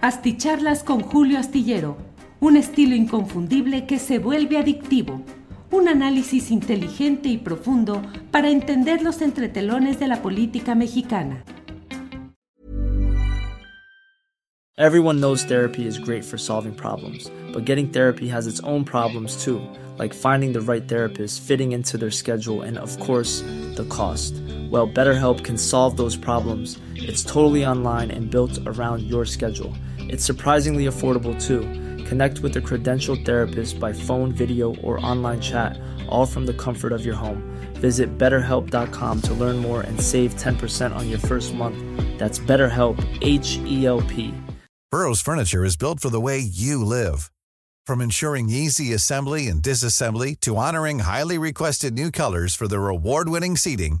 Asticharlas con Julio Astillero, un estilo inconfundible que se vuelve adictivo. Un análisis inteligente y profundo para entender los entretelones de la política mexicana. Everyone knows therapy is great for solving problems, but getting therapy has its own problems too, like finding the right therapist, fitting into their schedule, and of course, the cost. Well, BetterHelp can solve those problems. It's totally online and built around your schedule. It's surprisingly affordable too. Connect with a credentialed therapist by phone, video, or online chat, all from the comfort of your home. Visit betterhelp.com to learn more and save 10% on your first month. That's BetterHelp, H E L P. Burrow's Furniture is built for the way you live. From ensuring easy assembly and disassembly to honoring highly requested new colors for their award winning seating,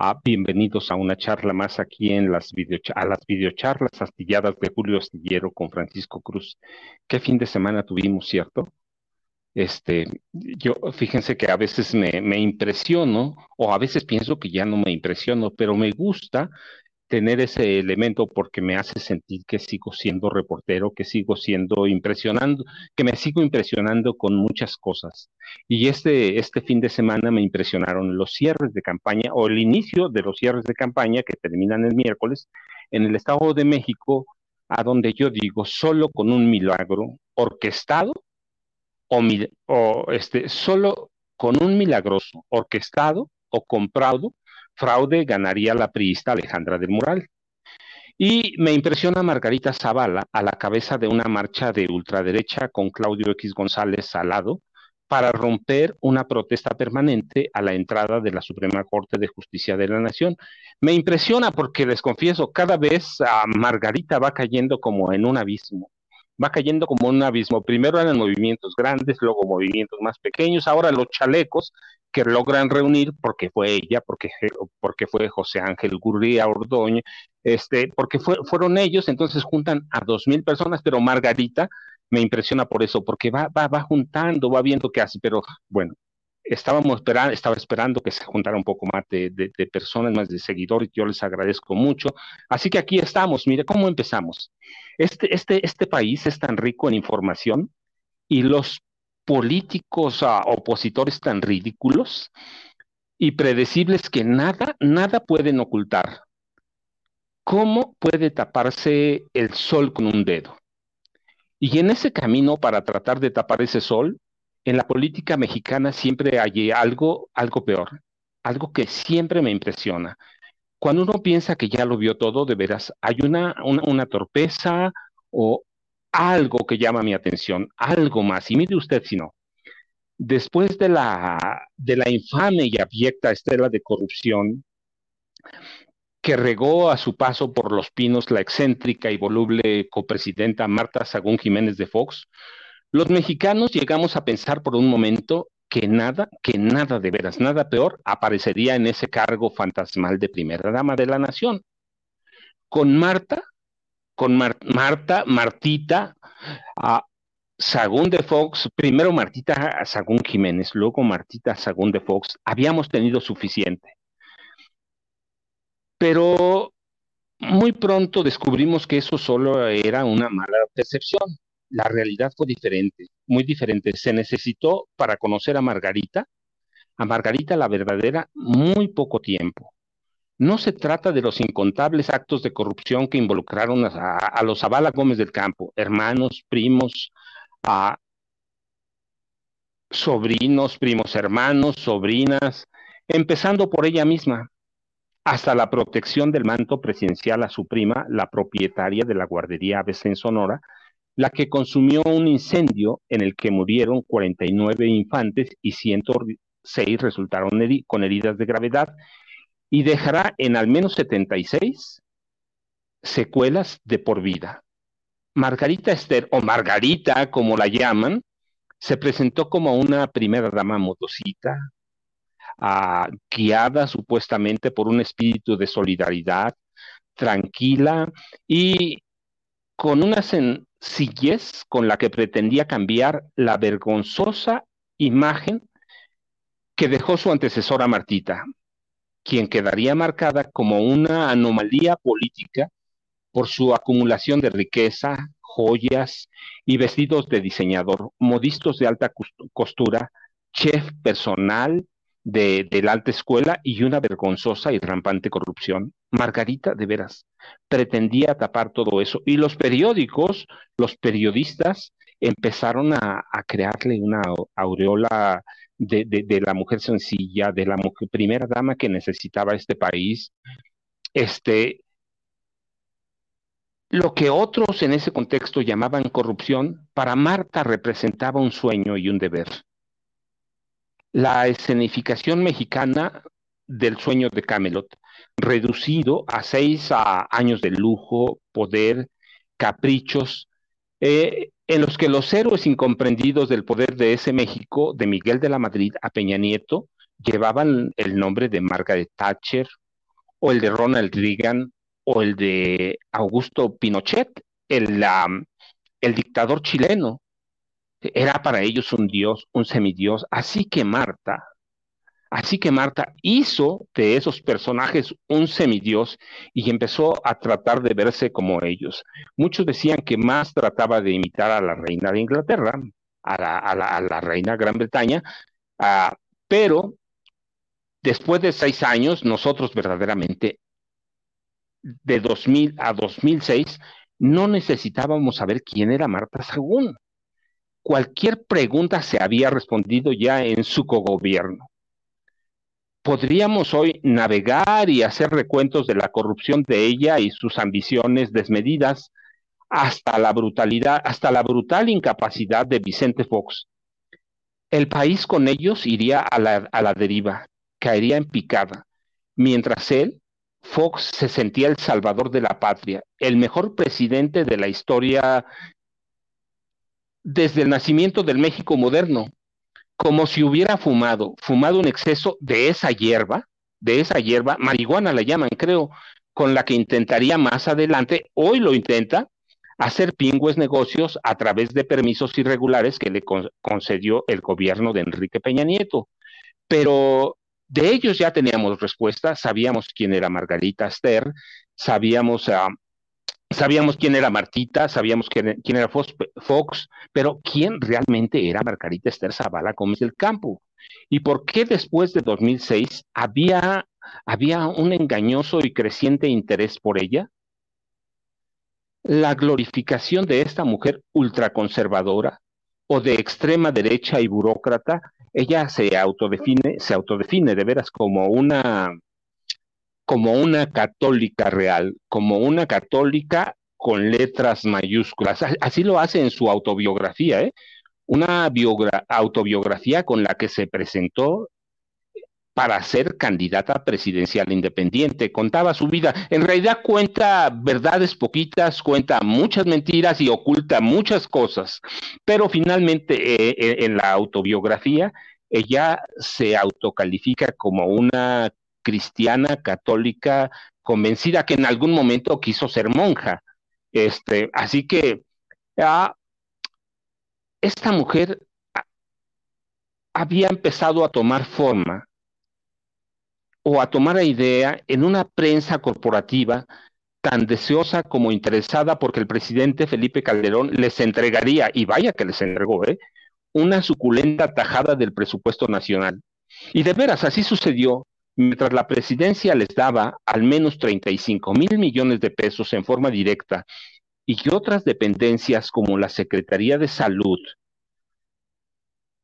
Ah, bienvenidos a una charla más aquí en las a las videocharlas astilladas de Julio Astillero con Francisco Cruz. ¿Qué fin de semana tuvimos, cierto? Este, yo, fíjense que a veces me, me impresiono, o a veces pienso que ya no me impresiono, pero me gusta tener ese elemento porque me hace sentir que sigo siendo reportero, que sigo siendo impresionando, que me sigo impresionando con muchas cosas. Y este, este fin de semana me impresionaron los cierres de campaña o el inicio de los cierres de campaña que terminan el miércoles en el Estado de México, a donde yo digo, solo con un milagro orquestado o, o este, solo con un milagroso orquestado o comprado fraude ganaría la priista Alejandra del Mural. Y me impresiona Margarita Zavala a la cabeza de una marcha de ultraderecha con Claudio X González al lado para romper una protesta permanente a la entrada de la Suprema Corte de Justicia de la Nación. Me impresiona porque les confieso, cada vez a Margarita va cayendo como en un abismo va cayendo como un abismo. Primero eran movimientos grandes, luego movimientos más pequeños, ahora los chalecos que logran reunir, porque fue ella, porque, porque fue José Ángel Gurría Ordoño, este, porque fueron ellos, entonces juntan a dos mil personas, pero Margarita me impresiona por eso, porque va, va, va juntando, va viendo qué hace, pero bueno, estábamos esperando, estaba esperando que se juntara un poco más de, de, personas, más de seguidores, yo les agradezco mucho. Así que aquí estamos, mire cómo empezamos. Este, este, este país es tan rico en información y los políticos uh, opositores tan ridículos y predecibles que nada, nada pueden ocultar. ¿Cómo puede taparse el sol con un dedo? Y en ese camino para tratar de tapar ese sol, en la política mexicana siempre hay algo, algo peor, algo que siempre me impresiona. Cuando uno piensa que ya lo vio todo, de veras, hay una, una torpeza o algo que llama mi atención, algo más. Y mire usted si no, después de la, de la infame y abyecta estela de corrupción que regó a su paso por los pinos la excéntrica y voluble copresidenta Marta Sagún Jiménez de Fox, los mexicanos llegamos a pensar por un momento que nada, que nada de veras, nada peor aparecería en ese cargo fantasmal de primera dama de la nación. Con Marta con Marta, Martita, a Sagún de Fox, primero Martita Sagún Jiménez, luego Martita Sagún de Fox, habíamos tenido suficiente. Pero muy pronto descubrimos que eso solo era una mala percepción. La realidad fue diferente, muy diferente. Se necesitó para conocer a Margarita, a Margarita la verdadera, muy poco tiempo. No se trata de los incontables actos de corrupción que involucraron a, los Zavala Gómez del Campo, hermanos, primos, sobrinos, primos hermanos, sobrinas, empezando por ella misma, hasta la protección del manto presidencial a su prima, la propietaria de la guardería Aves en Sonora, la que consumió un incendio en el que murieron 49 infantes y 106 resultaron con heridas de gravedad y dejará en al menos 76 secuelas de por vida. Margarita Esther, o Margarita, como la llaman, se presentó como una primera dama modosita, ah, guiada supuestamente por un espíritu de solidaridad, tranquila y con una sencillez con la que pretendía cambiar la vergonzosa imagen que dejó su antecesora Martita, quien quedaría marcada como una anomalía política por su acumulación de riqueza, joyas y vestidos de diseñador, modistos de alta costura, chef personal de, la alta escuela y una vergonzosa y rampante corrupción. Margarita, de veras, pretendía tapar todo eso. Y los periódicos, los periodistas, empezaron a crearle una aureola de, de, la mujer sencilla, de la primera dama que necesitaba este país. Este, lo que otros en ese contexto llamaban corrupción, para Marta representaba un sueño y un deber. La escenificación mexicana del sueño de Camelot, reducido a seis a años de lujo, poder, caprichos, eh, en los que los héroes incomprendidos del poder de ese México, de Miguel de la Madrid a Peña Nieto, llevaban el nombre de Margaret Thatcher o el de Ronald Reagan o el de Augusto Pinochet, el, el dictador chileno. Era para ellos un dios, un semidios. Así que Marta, así que Marta hizo de esos personajes un semidios y empezó a tratar de verse como ellos. Muchos decían que más trataba de imitar a la reina de Inglaterra, a la, reina Gran Bretaña, uh, pero después de seis años, nosotros verdaderamente de 2000 a 2006, no necesitábamos saber quién era Marta Sagún. Cualquier pregunta se había respondido ya en su cogobierno. Podríamos hoy navegar y hacer recuentos de la corrupción de ella y sus ambiciones desmedidas hasta la brutalidad, hasta la brutal incapacidad de Vicente Fox. El país con ellos iría a la, a la deriva, caería en picada, mientras él Fox se sentía el salvador de la patria, el mejor presidente de la historia desde el nacimiento del México moderno, como si hubiera fumado, fumado un exceso de esa hierba, de esa hierba, marihuana la llaman, creo, con la que intentaría más adelante, hoy lo intenta, hacer pingües negocios a través de permisos irregulares que le concedió el gobierno de Enrique Peña Nieto. Pero de ellos ya teníamos respuesta, sabíamos quién era Margarita Esther, sabíamos, uh, sabíamos quién era Martita, sabíamos quién, quién era Fox, Fox, pero quién realmente era Margarita Esther Zavala Gómez del Campo. ¿Y por qué después de 2006 había, había un engañoso y creciente interés por ella? La glorificación de esta mujer ultraconservadora o de extrema derecha y burócrata ella se autodefine, se autodefine de veras como una, como una católica real, como una católica con letras mayúsculas. Así lo hace en su autobiografía, ¿eh? una autobiografía con la que se presentó para ser candidata presidencial independiente. Contaba su vida. En realidad cuenta verdades poquitas, cuenta muchas mentiras y oculta muchas cosas. Pero finalmente eh, eh, en la autobiografía ella se autocalifica como una cristiana católica convencida que en algún momento quiso ser monja. Este, así que ah, esta mujer había empezado a tomar forma o a tomar idea en una prensa corporativa tan deseosa como interesada porque el presidente Felipe Calderón les entregaría, y vaya que les entregó, ¿eh? una suculenta tajada del presupuesto nacional. Y de veras, así sucedió, mientras la presidencia les daba al menos 35 mil millones de pesos en forma directa y que otras dependencias como la Secretaría de Salud,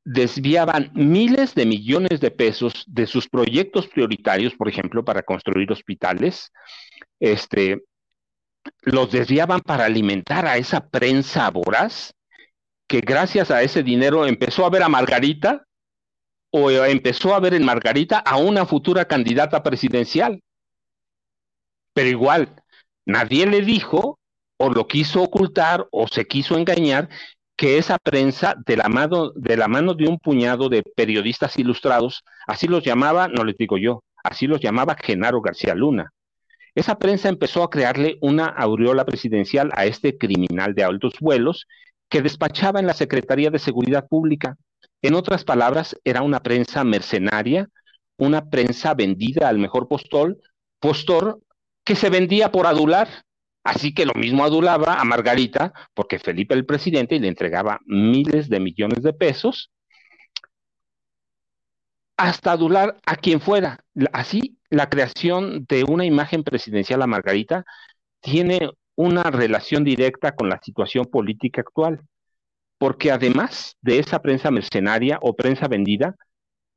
desviaban miles de millones de pesos de sus proyectos prioritarios, por ejemplo, para construir hospitales, este, los desviaban para alimentar a esa prensa voraz que gracias a ese dinero empezó a ver a Margarita o empezó a ver en Margarita a una futura candidata presidencial. Pero igual, nadie le dijo o lo quiso ocultar o se quiso engañar que esa prensa de la mano de un puñado de periodistas ilustrados, así los llamaba, no les digo yo, así los llamaba Genaro García Luna. Esa prensa empezó a crearle una aureola presidencial a este criminal de altos vuelos que despachaba en la Secretaría de Seguridad Pública. En otras palabras, era una prensa mercenaria, una prensa vendida al mejor postor, postor que se vendía por adular. Así que lo mismo adulaba a Margarita, porque Felipe el presidente le entregaba miles de millones de pesos, hasta adular a quien fuera. Así, la creación de una imagen presidencial a Margarita tiene una relación directa con la situación política actual, porque además de esa prensa mercenaria o prensa vendida,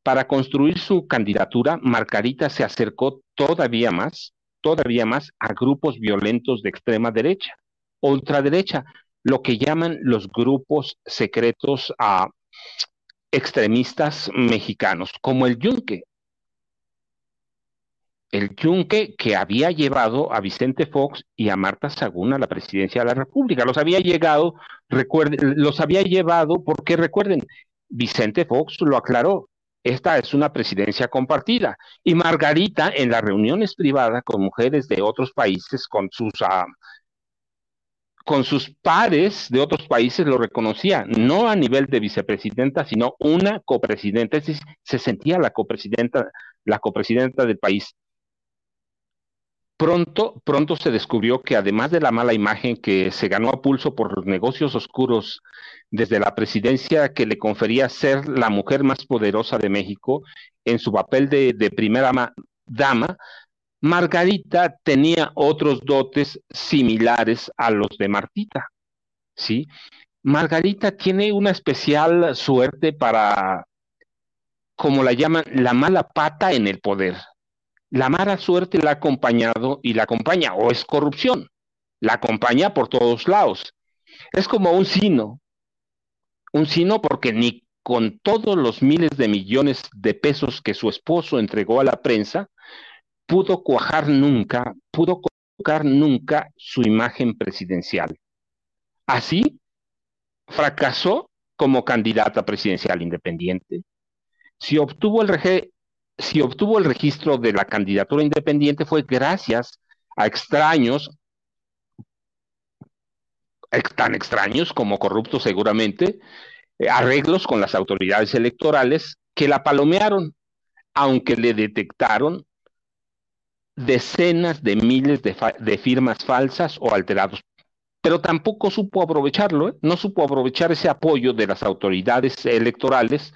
para construir su candidatura, Margarita se acercó todavía más, todavía más a grupos violentos de extrema derecha, ultraderecha, lo que llaman los grupos secretos a extremistas mexicanos, como el Yunque. El Yunque que había llevado a Vicente Fox y a Marta Sagún a la presidencia de la República. Los había llegado, recuerden, los había llevado porque recuerden, Vicente Fox lo aclaró, esta es una presidencia compartida. Y Margarita, en las reuniones privadas con mujeres de otros países, con sus, uh, con sus pares de otros países, lo reconocía, no a nivel de vicepresidenta, sino una copresidenta. Es decir, se sentía la copresidenta, la copresidenta del país. Pronto, pronto se descubrió que además de la mala imagen que se ganó a pulso por los negocios oscuros desde la presidencia que le confería ser la mujer más poderosa de México en su papel de, primera dama, Margarita tenía otros dotes similares a los de Martita. ¿sí? Margarita tiene una especial suerte para, como la llaman, la mala pata en el poder. La mala suerte la ha acompañado y la acompaña, o es corrupción, la acompaña por todos lados. Es como un sino, un sino porque ni con todos los miles de millones de pesos que su esposo entregó a la prensa, pudo cuajar nunca, pudo colocar nunca su imagen presidencial. Así, fracasó como candidata presidencial independiente. Si obtuvo el, si obtuvo el registro de la candidatura independiente fue gracias a extraños, tan extraños como corruptos seguramente, eh, arreglos con las autoridades electorales que la palomearon, aunque le detectaron decenas de miles de, firmas falsas o alterados. Pero tampoco supo aprovecharlo, ¿eh? no supo aprovechar ese apoyo de las autoridades electorales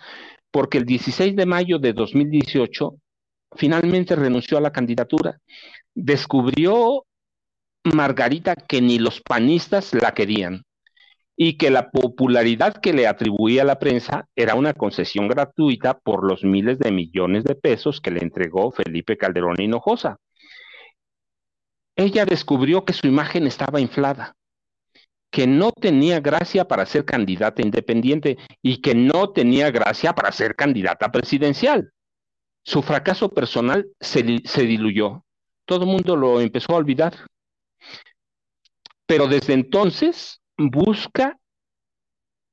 porque el 16 de mayo de 2018 finalmente renunció a la candidatura. Descubrió Margarita que ni los panistas la querían y que la popularidad que le atribuía la prensa era una concesión gratuita por los miles de millones de pesos que le entregó Felipe Calderón Hinojosa. Ella descubrió que su imagen estaba inflada que no tenía gracia para ser candidata independiente y que no tenía gracia para ser candidata presidencial. Su fracaso personal se, diluyó. Todo el mundo lo empezó a olvidar. Pero desde entonces busca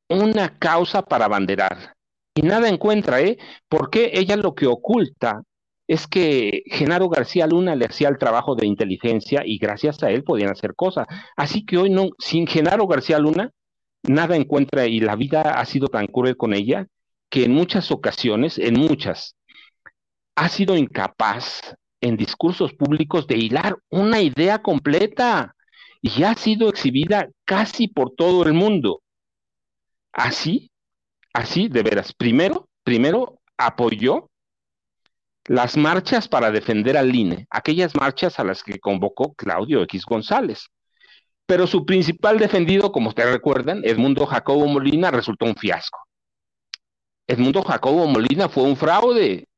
una causa para abanderar. Y nada encuentra, ¿eh? Porque ella lo que oculta es que Genaro García Luna le hacía el trabajo de inteligencia y gracias a él podían hacer cosas. Así que hoy no, sin Genaro García Luna, nada encuentra y la vida ha sido tan cruel con ella que en muchas ocasiones, en muchas, ha sido incapaz en discursos públicos de hilar una idea completa y ha sido exhibida casi por todo el mundo. Así, así de veras, primero, primero apoyó las marchas para defender al INE, aquellas marchas a las que convocó Claudio X González. Pero su principal defendido, como ustedes recuerdan, Edmundo Jacobo Molina, resultó un fiasco. Edmundo Jacobo Molina fue un fraude.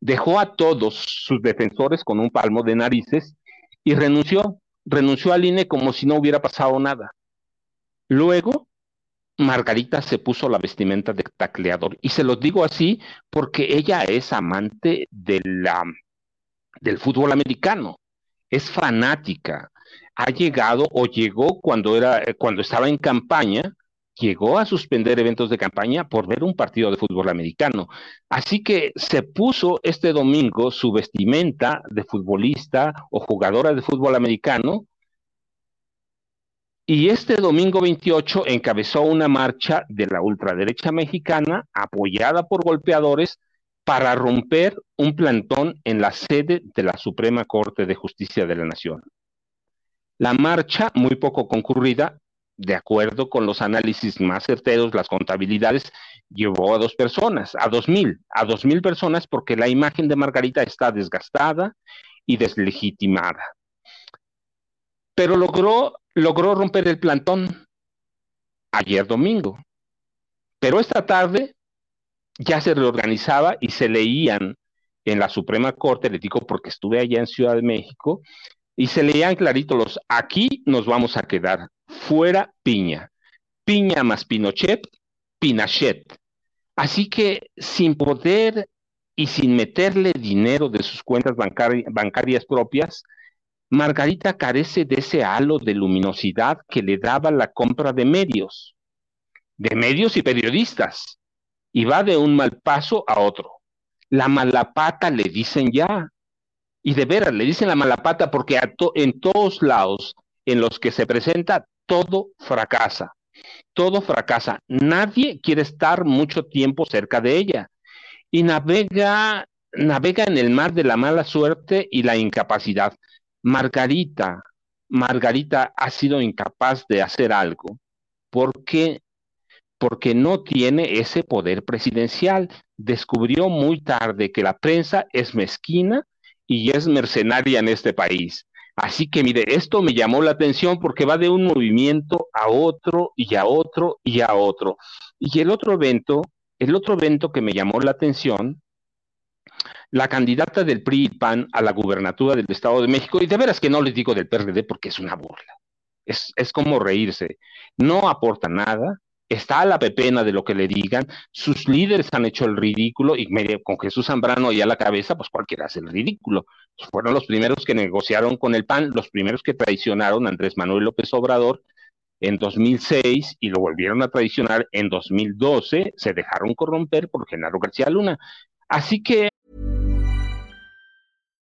Dejó a todos sus defensores con un palmo de narices y renunció, renunció al INE como si no hubiera pasado nada. Luego Margarita se puso la vestimenta de tacleador. Y se los digo así porque ella es amante de la, del fútbol americano, es fanática. ha llegado o llegó cuando, era, cuando estaba en campaña, llegó a suspender eventos de campaña por ver un partido de fútbol americano. Así que se puso este domingo su vestimenta de futbolista o jugadora de fútbol americano y este domingo 28 encabezó una marcha de la ultraderecha mexicana apoyada por golpeadores para romper un plantón en la sede de la Suprema Corte de Justicia de la Nación. La marcha, muy poco concurrida, de acuerdo con los análisis más certeros, las contabilidades, llevó a dos personas, a dos mil, a dos mil personas, porque la imagen de Margarita está desgastada y deslegitimada. Pero logró, logró romper el plantón ayer domingo. Pero esta tarde ya se reorganizaba y se leían en la Suprema Corte, le digo porque estuve allá en Ciudad de México, y se leían clarito los, aquí nos vamos a quedar, fuera piña, piña más Pinochet, Pinochet. Así que sin poder y sin meterle dinero de sus cuentas bancarias propias, Margarita carece de ese halo de luminosidad que le daba la compra de medios, de medios y periodistas, y va de un mal paso a otro. La malapata le dicen ya, y de veras, le dicen la mala pata porque en todos lados en los que se presenta, todo fracasa. Todo fracasa. Nadie quiere estar mucho tiempo cerca de ella. Y navega, navega en el mar de la mala suerte y la incapacidad. Margarita, Margarita ha sido incapaz de hacer algo porque porque no tiene ese poder presidencial. Descubrió muy tarde que la prensa es mezquina y es mercenaria en este país. Así que mire, esto me llamó la atención porque va de un movimiento a otro y a otro y a otro. Y el otro evento, el otro evento que me llamó la atención, la candidata del PRI y PAN a la gubernatura del Estado de México, y de veras que no les digo del PRD porque es una burla, es, es como reírse, no aporta nada, está a la pepena de lo que le digan, sus líderes han hecho el ridículo y con Jesús Zambrano ahí a la cabeza, pues cualquiera hace el ridículo. Fueron los primeros que negociaron con el PAN, los primeros que traicionaron a Andrés Manuel López Obrador en 2006 y lo volvieron a traicionar en 2012, se dejaron corromper por Genaro García Luna. Así que...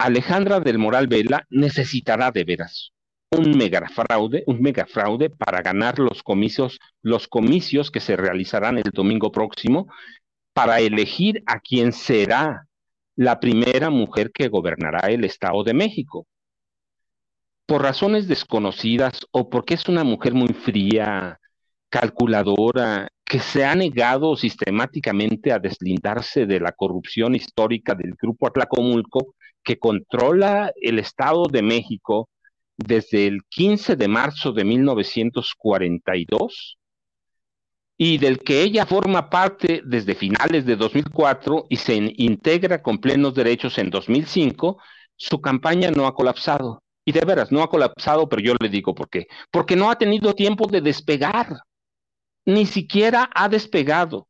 Alejandra del Moral Vela necesitará de veras un megafraude, un megafraude para ganar los comicios, los comicios que se realizarán el domingo próximo para elegir a quién será la primera mujer que gobernará el Estado de México. Por razones desconocidas o porque es una mujer muy fría, calculadora, que se ha negado sistemáticamente a deslindarse de la corrupción histórica del Grupo Atlacomulco, que controla el Estado de México desde el 15 de marzo de 1942 y del que ella forma parte desde finales de 2004 y se integra con plenos derechos en 2005, su campaña no ha colapsado. Y de veras, no ha colapsado, pero yo le digo por qué. Porque no ha tenido tiempo de despegar. Ni siquiera ha despegado.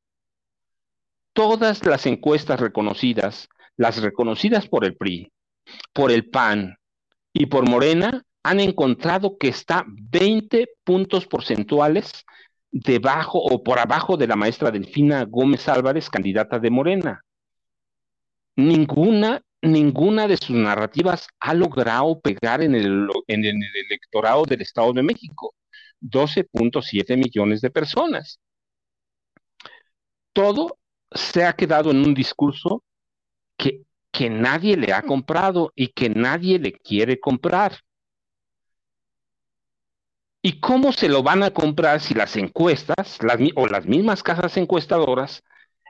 Todas las encuestas reconocidas las reconocidas por el PRI, por el PAN y por Morena, han encontrado que está 20 puntos porcentuales debajo o por abajo de la maestra Delfina Gómez Álvarez, candidata de Morena. ninguna, ninguna de sus narrativas ha logrado pegar en el, en el electorado del Estado de México. 12.7 millones de personas. Todo se ha quedado en un discurso que, nadie le ha comprado y que nadie le quiere comprar. ¿Y cómo se lo van a comprar si las encuestas o las mismas casas encuestadoras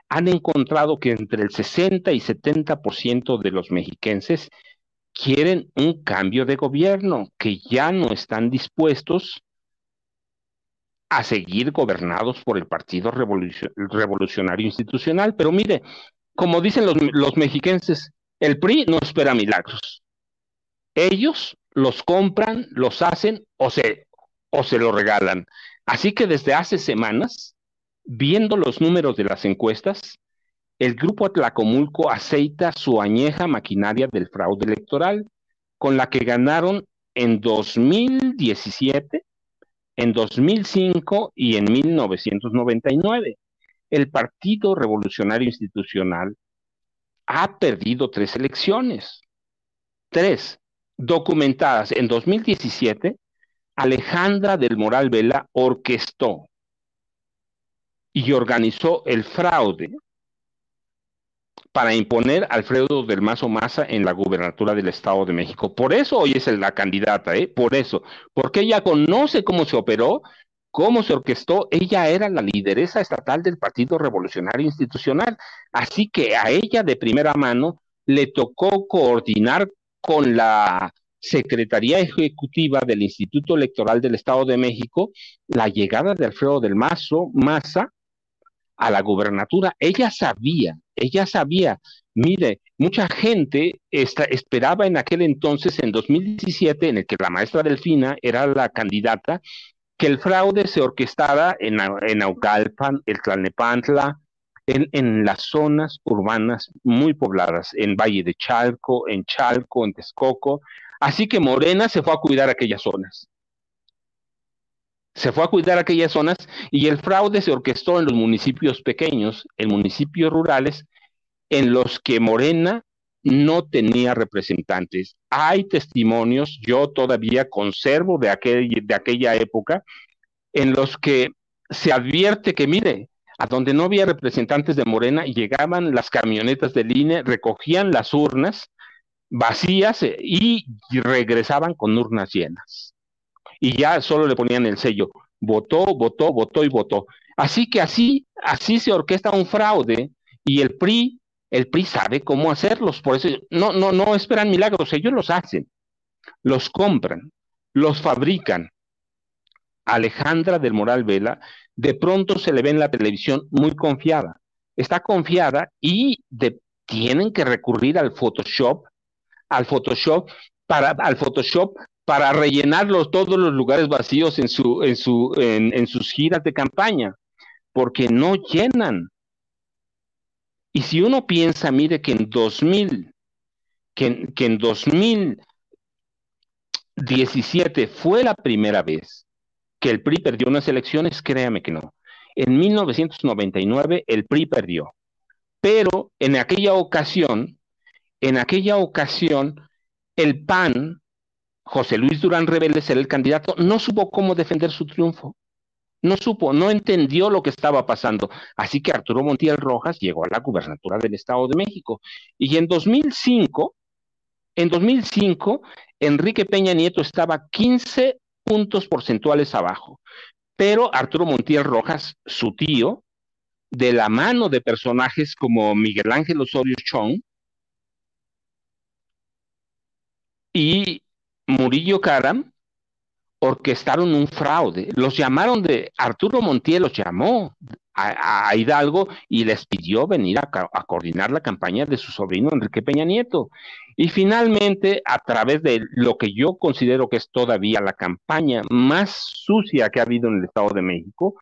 han encontrado que entre el 60 y 70% de los mexiquenses quieren un cambio de gobierno, que ya no están dispuestos a seguir gobernados por el Partido Revolucionario Institucional. Pero mire, como dicen los, los mexiquenses, el PRI no espera milagros. Ellos los compran, los hacen o se, o se lo regalan. Así que desde hace semanas, viendo los números de las encuestas, el grupo Atlacomulco aceita su añeja maquinaria del fraude electoral, con la que ganaron en 2017, en 2005 y en 1999. El Partido Revolucionario Institucional ha perdido tres elecciones. Tres, documentadas en 2017, Alejandra del Moral Vela orquestó y organizó el fraude para imponer a Alfredo del Mazo Maza en la gubernatura del Estado de México. Por eso hoy es la candidata, ¿eh? Por eso, porque ella conoce cómo se operó, cómo se orquestó, ella era la lideresa estatal del Partido Revolucionario Institucional, así que a ella de primera mano le tocó coordinar con la Secretaría Ejecutiva del Instituto Electoral del Estado de México la llegada de Alfredo del Mazo Maza a la gubernatura. Ella sabía, ella sabía, mire, mucha gente esperaba en aquel entonces, en 2017, en el que la maestra Delfina era la candidata, que el fraude se orquestara en, en Naucalpan, el Tlalnepantla, en, en, las zonas urbanas muy pobladas, en Valle de Chalco, en Chalco, en Texcoco. Así que Morena se fue a cuidar aquellas zonas se fue a cuidar aquellas zonas y el fraude se orquestó en los municipios pequeños, en municipios rurales, en los que Morena no tenía representantes. Hay testimonios, yo todavía conservo de, aquel, de aquella época, en los que se advierte que, mire, a donde no había representantes de Morena, llegaban las camionetas del INE, recogían las urnas vacías eh, y regresaban con urnas llenas y ya solo le ponían el sello, votó, votó, votó y votó. Así que así, así se orquesta un fraude y el PRI, el PRI sabe cómo hacerlos, por eso no, no, no esperan milagros, ellos los hacen, los compran, los fabrican. Alejandra del Moral Vela, de pronto se le ve en la televisión muy confiada. Está confiada y tienen que recurrir al Photoshop, al Photoshop para, al Photoshop para rellenar todos los lugares vacíos en, su, en, su, en, sus giras de campaña, porque no llenan. Y si uno piensa, mire que en 2000, que, que en 2017 fue la primera vez que el PRI perdió unas elecciones, créame que no. En 1999 el PRI perdió, pero en aquella ocasión, en aquella ocasión, el PAN José Luis Durán Rebelde ser el candidato, no supo cómo defender su triunfo. No supo, no entendió lo que estaba pasando. Así que Arturo Montiel Rojas llegó a la gubernatura del Estado de México. Y en 2005, en 2005, Enrique Peña Nieto estaba 15 puntos porcentuales abajo. Pero Arturo Montiel Rojas, su tío, de la mano de personajes como Miguel Ángel Osorio Chong y Murillo Caram orquestaron un fraude. Los llamaron de, Arturo Montiel los llamó a, Hidalgo y les pidió venir a, coordinar la campaña de su sobrino Enrique Peña Nieto. Y finalmente, a través de lo que yo considero que es todavía la campaña más sucia que ha habido en el Estado de México,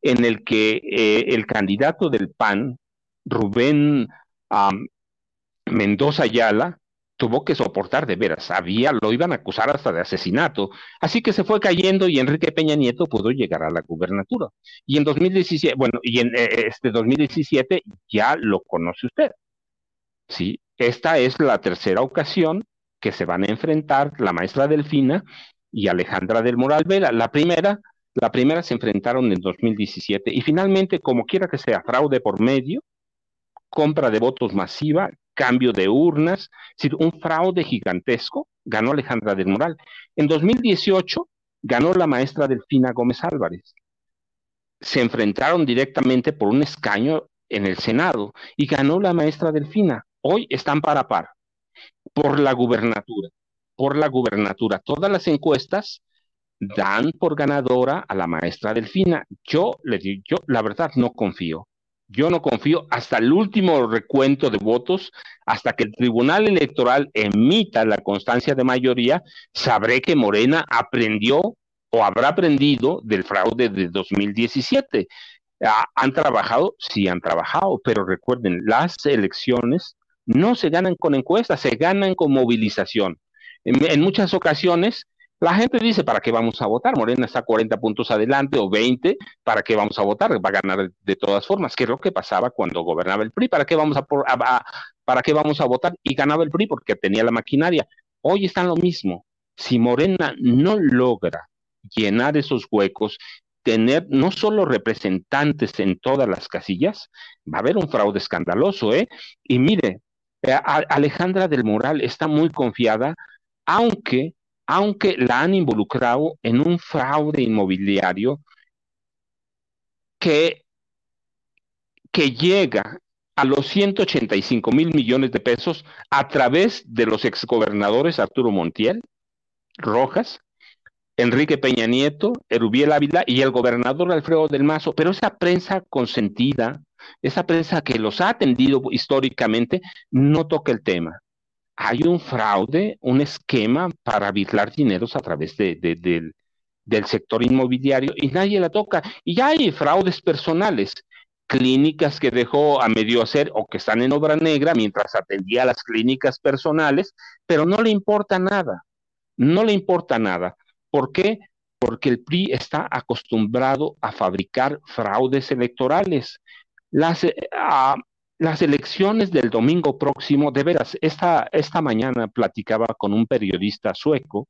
en el que eh, el candidato del PAN, Rubén Mendoza Ayala, tuvo que soportar de veras, había, lo iban a acusar hasta de asesinato, así que se fue cayendo y Enrique Peña Nieto pudo llegar a la gubernatura. Y en 2017, bueno, y en eh, este 2017 ya lo conoce usted. ¿sí? Esta es la tercera ocasión que se van a enfrentar la maestra Delfina y Alejandra del Moral Vela. La primera, la primera se enfrentaron en 2017 y finalmente, como quiera que sea, fraude por medio, compra de votos masiva, cambio de urnas, un fraude gigantesco, ganó Alejandra del Moral. En 2018 ganó la maestra Delfina Gómez Álvarez. Se enfrentaron directamente por un escaño en el Senado y ganó la maestra Delfina. Hoy están para par por la gubernatura, por la gubernatura. Todas las encuestas dan por ganadora a la maestra Delfina. Yo le digo, yo la verdad no confío. Yo no confío hasta el último recuento de votos, hasta que el Tribunal Electoral emita la constancia de mayoría, sabré que Morena aprendió o habrá aprendido del fraude de 2017. Ah, ¿Han trabajado? Sí, han trabajado, pero recuerden, las elecciones no se ganan con encuestas, se ganan con movilización. En, muchas ocasiones, la gente dice, ¿para qué vamos a votar? Morena está 40 puntos adelante o 20, ¿para qué vamos a votar? Va a ganar de todas formas, que es lo que pasaba cuando gobernaba el PRI, ¿para qué vamos a, votar? Y ganaba el PRI porque tenía la maquinaria. Hoy están lo mismo. Si Morena no logra llenar esos huecos, tener no solo representantes en todas las casillas, va a haber un fraude escandaloso, ¿eh? Y mire, eh, Alejandra del Moral está muy confiada, aunque, aunque la han involucrado en un fraude inmobiliario que, llega a los 185 mil millones de pesos a través de los exgobernadores Arturo Montiel, Rojas, Enrique Peña Nieto, Erubiel Ávila y el gobernador Alfredo del Mazo, pero esa prensa consentida, esa prensa que los ha atendido históricamente, no toca el tema. Hay un fraude, un esquema para vigilar dineros a través de, del, del sector inmobiliario y nadie la toca. Y ya hay fraudes personales, clínicas que dejó a medio hacer o que están en obra negra mientras atendía a las clínicas personales, pero no le importa nada, no le importa nada. ¿Por qué? Porque el PRI está acostumbrado a fabricar fraudes electorales. Las, eh, las elecciones del domingo próximo, de veras, esta, esta mañana platicaba con un periodista sueco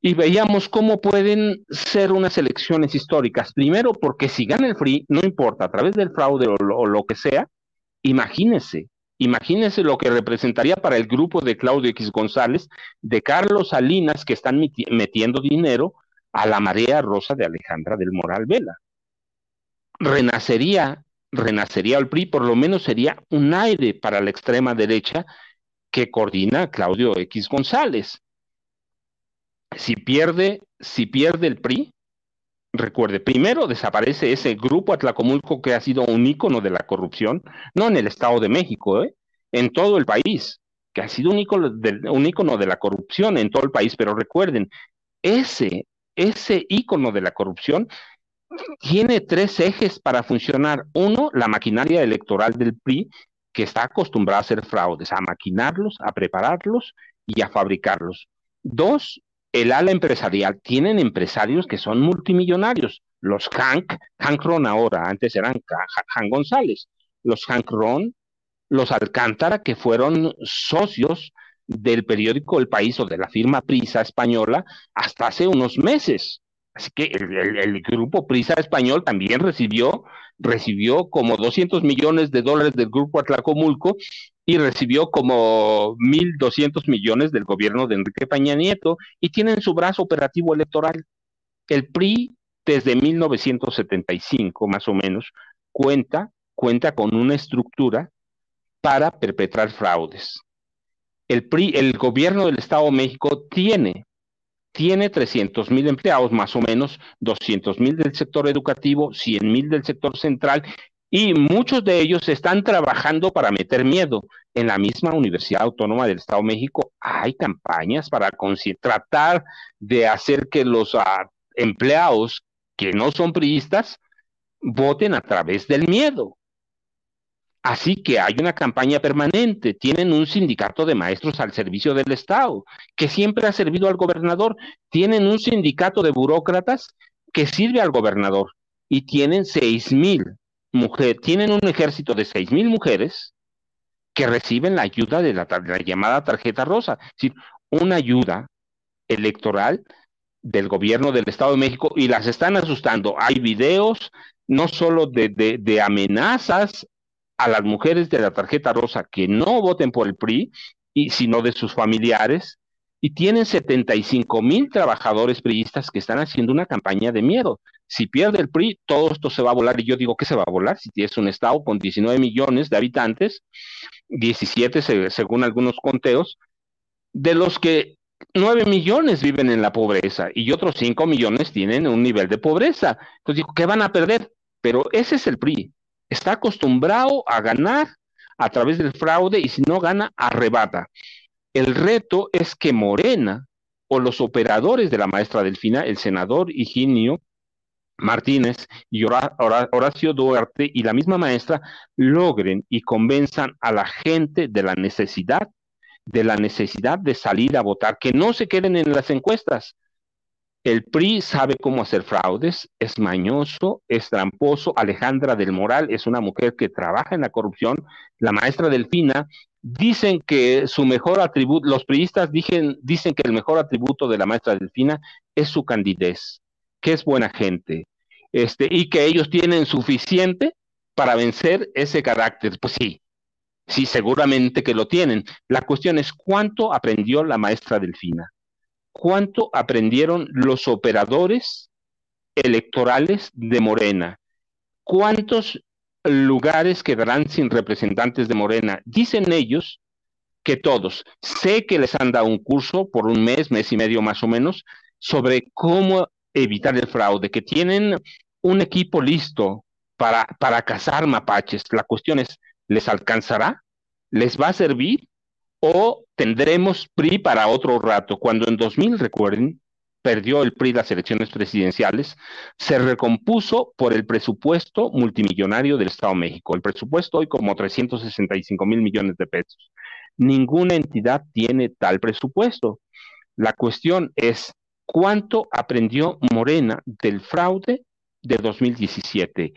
y veíamos cómo pueden ser unas elecciones históricas. Primero, porque si gana el PRI, no importa, a través del fraude o lo que sea, imagínense, Imagínense lo que representaría para el grupo de Claudio X González, de Carlos Salinas, que están metiendo dinero a la marea rosa de Alejandra del Moral Vela. Renacería, renacería el PRI, por lo menos sería un aire para la extrema derecha que coordina Claudio X González. Si pierde, si pierde el PRI, Recuerde, primero desaparece ese grupo Atlacomulco que ha sido un ícono de la corrupción, no en el Estado de México, ¿eh? en todo el país, que ha sido un ícono, de, un ícono de la corrupción en todo el país, pero recuerden, ese, ese ícono de la corrupción tiene tres ejes para funcionar. Uno, la maquinaria electoral del PRI, que está acostumbrada a hacer fraudes, a maquinarlos, a prepararlos y a fabricarlos. Dos, el ala empresarial, tienen empresarios que son multimillonarios. Los Hank, Hank Ron ahora, antes eran Hank González. Los Hank Ron, los Alcántara, que fueron socios del periódico El País o de la firma Prisa española hasta hace unos meses. Así que el, grupo Prisa español también recibió, recibió como 200 millones de dólares del grupo Atlacomulco y recibió como 1.200 millones del gobierno de Enrique Peña Nieto y tienen su brazo operativo electoral. El PRI, desde 1975 más o menos, cuenta, cuenta con una estructura para perpetrar fraudes. El PRI, el gobierno del Estado de México tiene tiene 300 mil empleados, más o menos 200 mil del sector educativo, 100 mil del sector central y muchos de ellos están trabajando para meter miedo. En la misma Universidad Autónoma del Estado de México hay campañas para tratar de hacer que los ah, empleados que no son priistas voten a través del miedo. Así que hay una campaña permanente, tienen un sindicato de maestros al servicio del Estado, que siempre ha servido al gobernador, tienen un sindicato de burócratas que sirve al gobernador. Y tienen seis mil mujeres, tienen un ejército de seis mil mujeres que reciben la ayuda de la, llamada tarjeta rosa, es decir, una ayuda electoral del gobierno del Estado de México y las están asustando. Hay videos no solo de, de, amenazas a las mujeres de la tarjeta rosa que no voten por el PRI, y, sino de sus familiares, y tienen 75 mil trabajadores priistas que están haciendo una campaña de miedo. Si pierde el PRI, todo esto se va a volar. Y yo digo que se va a volar si tienes un estado con 19 millones de habitantes, 17 según algunos conteos, de los que 9 millones viven en la pobreza y otros 5 millones tienen un nivel de pobreza. Entonces digo, ¿qué van a perder? Pero ese es el PRI. Está acostumbrado a ganar a través del fraude y si no gana, arrebata. El reto es que Morena o los operadores de la maestra Delfina, el senador Higinio Martínez y Horacio Duarte y la misma maestra logren y convenzan a la gente de la necesidad, de la necesidad de salir a votar, que no se queden en las encuestas. El PRI sabe cómo hacer fraudes, es mañoso, es tramposo. Alejandra del Moral es una mujer que trabaja en la corrupción. La maestra Delfina dicen que su mejor atributo, los priistas dicen, dicen que el mejor atributo de la maestra Delfina es su candidez, que es buena gente, este, y que ellos tienen suficiente para vencer ese carácter. Pues sí, sí, seguramente que lo tienen. La cuestión es cuánto aprendió la maestra Delfina, cuánto aprendieron los operadores electorales de Morena, cuántos lugares quedarán sin representantes de Morena. Dicen ellos que todos, sé que les han dado un curso por un mes, mes y medio más o menos, sobre cómo evitar el fraude, que tienen un equipo listo para, para cazar mapaches. La cuestión es, ¿les alcanzará? ¿Les va a servir? ¿O tendremos PRI para otro rato? Cuando en 2000, recuerden, perdió el PRI las elecciones presidenciales, se recompuso por el presupuesto multimillonario del Estado de México. El presupuesto hoy como 365 mil millones de pesos. Ninguna entidad tiene tal presupuesto. La cuestión es, ¿cuánto aprendió Morena del fraude de 2017?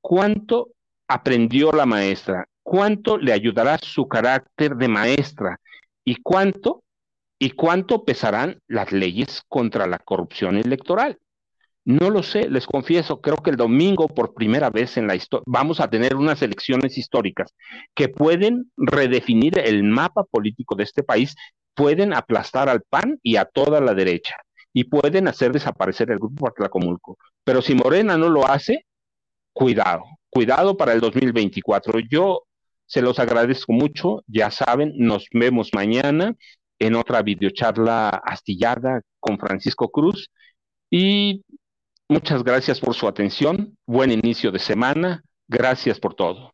¿Cuánto aprendió la maestra? ¿Cuánto le ayudará su carácter de maestra? ¿Y cuánto ¿Y cuánto pesarán las leyes contra la corrupción electoral? No lo sé, les confieso, creo que el domingo por primera vez en la historia vamos a tener unas elecciones históricas que pueden redefinir el mapa político de este país, pueden aplastar al PAN y a toda la derecha y pueden hacer desaparecer el grupo Atlacomulco. Pero si Morena no lo hace, cuidado, cuidado para el 2024. Yo se los agradezco mucho, ya saben, nos vemos mañana en otra videocharla astillada con Francisco Cruz. Y muchas gracias por su atención. Buen inicio de semana. Gracias por todo.